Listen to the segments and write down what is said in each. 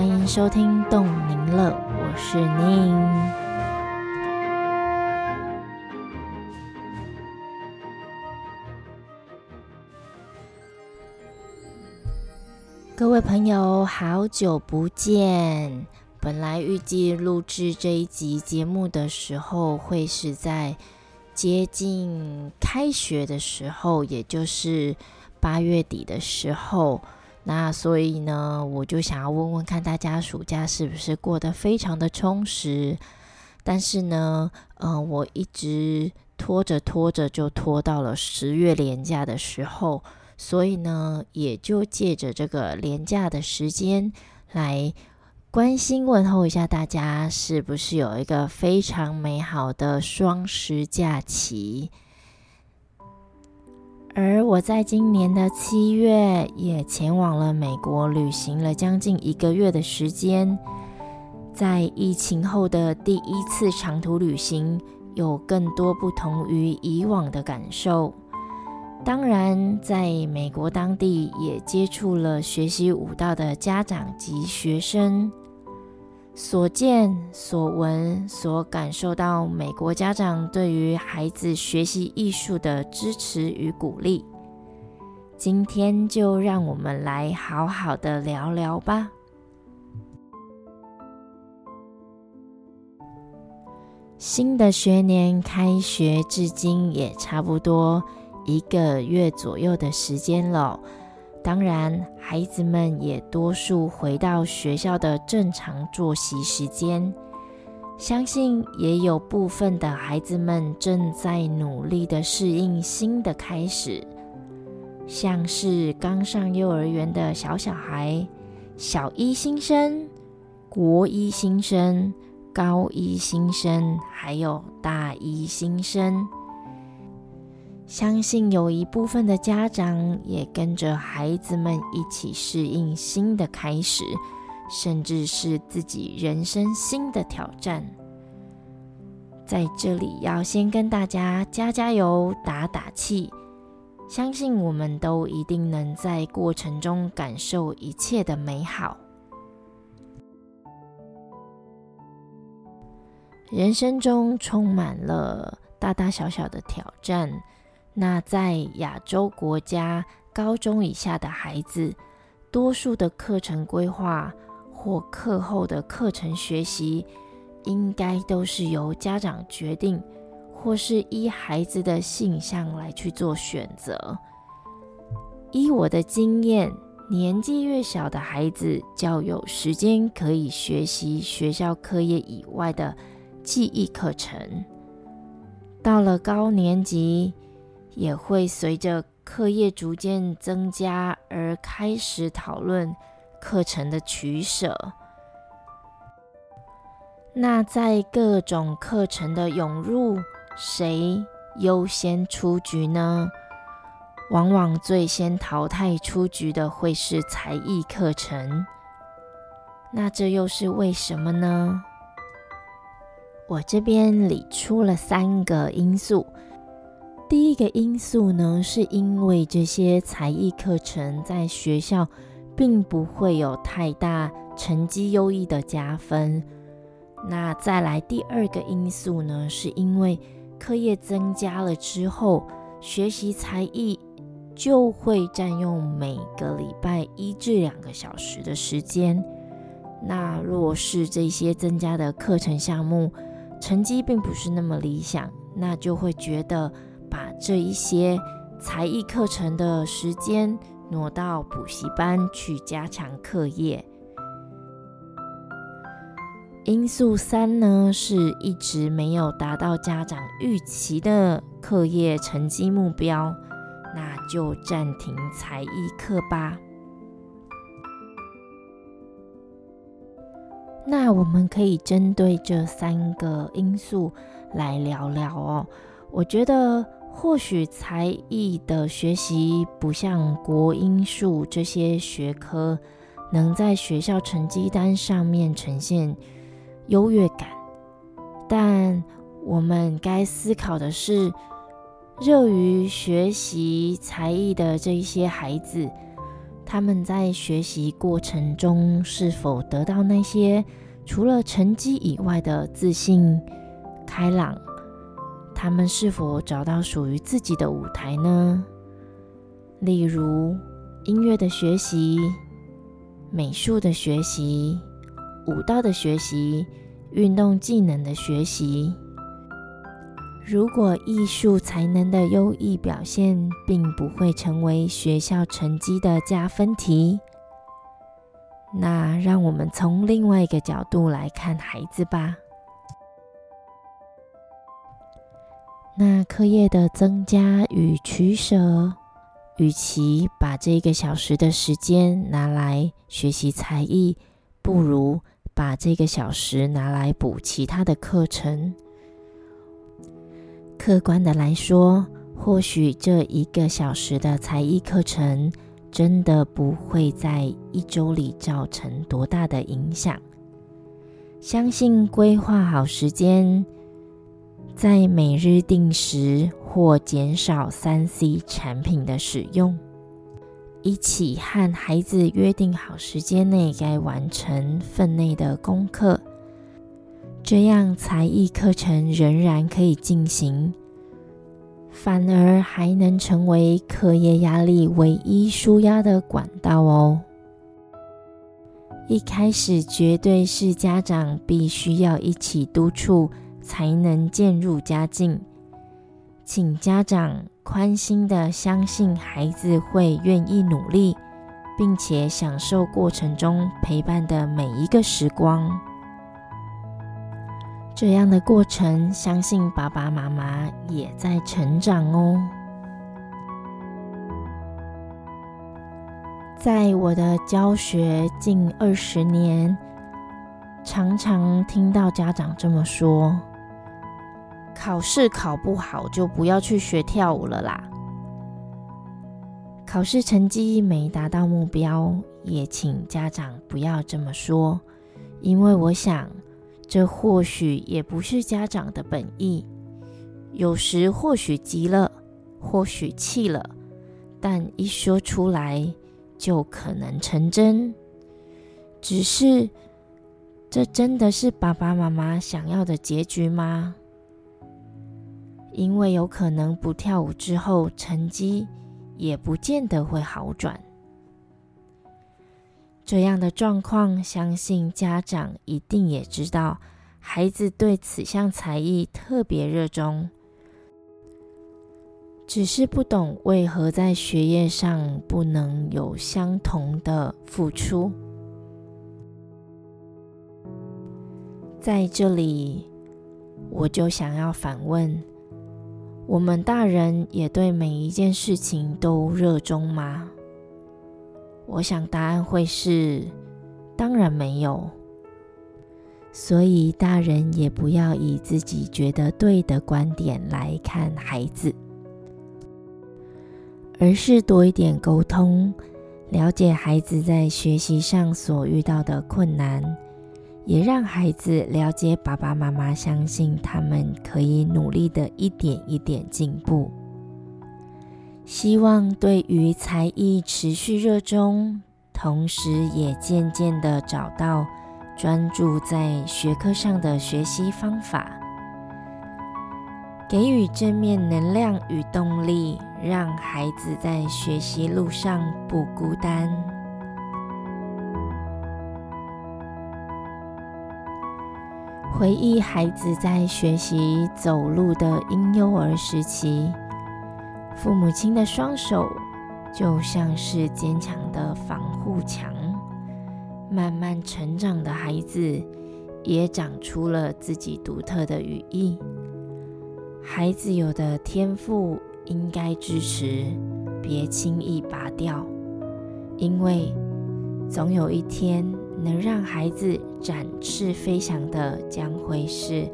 欢迎收听动宁乐，我是宁。各位朋友，好久不见。本来预计录制这一集节目的时候，会是在接近开学的时候，也就是八月底的时候。那所以呢，我就想要问问看大家暑假是不是过得非常的充实？但是呢，嗯，我一直拖着拖着，就拖到了十月连假的时候。所以呢，也就借着这个连假的时间来。关心问候一下大家，是不是有一个非常美好的双十假期？而我在今年的七月也前往了美国旅行了将近一个月的时间，在疫情后的第一次长途旅行，有更多不同于以往的感受。当然，在美国当地也接触了学习舞蹈的家长及学生。所见所闻所感受到，美国家长对于孩子学习艺术的支持与鼓励。今天就让我们来好好的聊聊吧。新的学年开学至今也差不多一个月左右的时间了。当然，孩子们也多数回到学校的正常作息时间。相信也有部分的孩子们正在努力的适应新的开始，像是刚上幼儿园的小小孩、小一新生、国一新生、高一新生，还有大一新生。相信有一部分的家长也跟着孩子们一起适应新的开始，甚至是自己人生新的挑战。在这里要先跟大家加加油、打打气，相信我们都一定能在过程中感受一切的美好。人生中充满了大大小小的挑战。那在亚洲国家，高中以下的孩子，多数的课程规划或课后的课程学习，应该都是由家长决定，或是依孩子的性向来去做选择。依我的经验，年纪越小的孩子，较有时间可以学习学校课业以外的记忆课程。到了高年级。也会随着课业逐渐增加而开始讨论课程的取舍。那在各种课程的涌入，谁优先出局呢？往往最先淘汰出局的会是才艺课程。那这又是为什么呢？我这边理出了三个因素。第一个因素呢，是因为这些才艺课程在学校并不会有太大成绩优异的加分。那再来第二个因素呢，是因为课业增加了之后，学习才艺就会占用每个礼拜一至两个小时的时间。那若是这些增加的课程项目成绩并不是那么理想，那就会觉得。把这一些才艺课程的时间挪到补习班去加强课业。因素三呢，是一直没有达到家长预期的课业成绩目标，那就暂停才艺课吧。那我们可以针对这三个因素来聊聊哦。我觉得。或许才艺的学习不像国音数这些学科能在学校成绩单上面呈现优越感，但我们该思考的是，热于学习才艺的这一些孩子，他们在学习过程中是否得到那些除了成绩以外的自信、开朗？他们是否找到属于自己的舞台呢？例如音乐的学习、美术的学习、舞蹈的学习、运动技能的学习。如果艺术才能的优异表现并不会成为学校成绩的加分题，那让我们从另外一个角度来看孩子吧。那课业的增加与取舍。与其把这个小时的时间拿来学习才艺，不如把这个小时拿来补其他的课程。客观的来说，或许这一个小时的才艺课程真的不会在一周里造成多大的影响。相信规划好时间。在每日定时或减少三 C 产品的使用，一起和孩子约定好时间内该完成分内的功课，这样才艺课程仍然可以进行，反而还能成为课业压力唯一舒压的管道哦。一开始绝对是家长必须要一起督促。才能渐入佳境，请家长宽心的相信孩子会愿意努力，并且享受过程中陪伴的每一个时光。这样的过程，相信爸爸妈妈也在成长哦。在我的教学近二十年，常常听到家长这么说。考试考不好就不要去学跳舞了啦。考试成绩没达到目标，也请家长不要这么说，因为我想这或许也不是家长的本意。有时或许急了，或许气了，但一说出来就可能成真。只是，这真的是爸爸妈妈想要的结局吗？因为有可能不跳舞之后，成绩也不见得会好转。这样的状况，相信家长一定也知道，孩子对此项才艺特别热衷，只是不懂为何在学业上不能有相同的付出。在这里，我就想要反问。我们大人也对每一件事情都热衷吗？我想答案会是，当然没有。所以大人也不要以自己觉得对的观点来看孩子，而是多一点沟通，了解孩子在学习上所遇到的困难。也让孩子了解爸爸妈妈相信他们可以努力的一点一点进步。希望对于才艺持续热衷，同时也渐渐的找到专注在学科上的学习方法，给予正面能量与动力，让孩子在学习路上不孤单。回忆孩子在学习走路的婴幼儿时期，父母亲的双手就像是坚强的防护墙。慢慢成长的孩子也长出了自己独特的羽翼。孩子有的天赋应该支持，别轻易拔掉，因为总有一天。能让孩子展翅飞翔的，将会是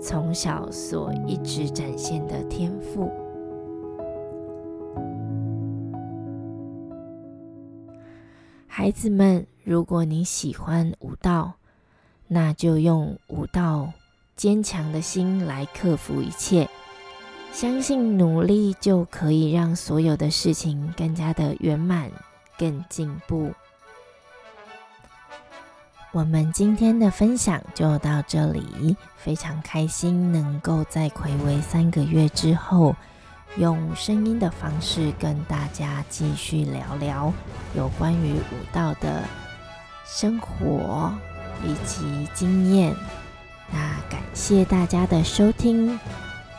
从小所一直展现的天赋。孩子们，如果你喜欢舞蹈，那就用舞蹈坚强的心来克服一切。相信努力就可以让所有的事情更加的圆满，更进步。我们今天的分享就到这里，非常开心能够在暌违三个月之后，用声音的方式跟大家继续聊聊有关于武道的生活以及经验。那感谢大家的收听，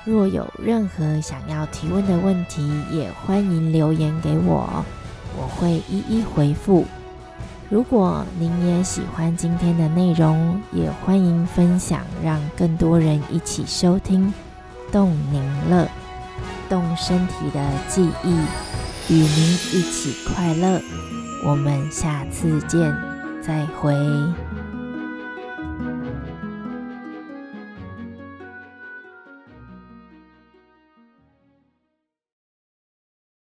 若有任何想要提问的问题，也欢迎留言给我，我会一一回复。如果您也喜欢今天的内容，也欢迎分享，让更多人一起收听。动宁乐，动身体的记忆，与您一起快乐。我们下次见，再会。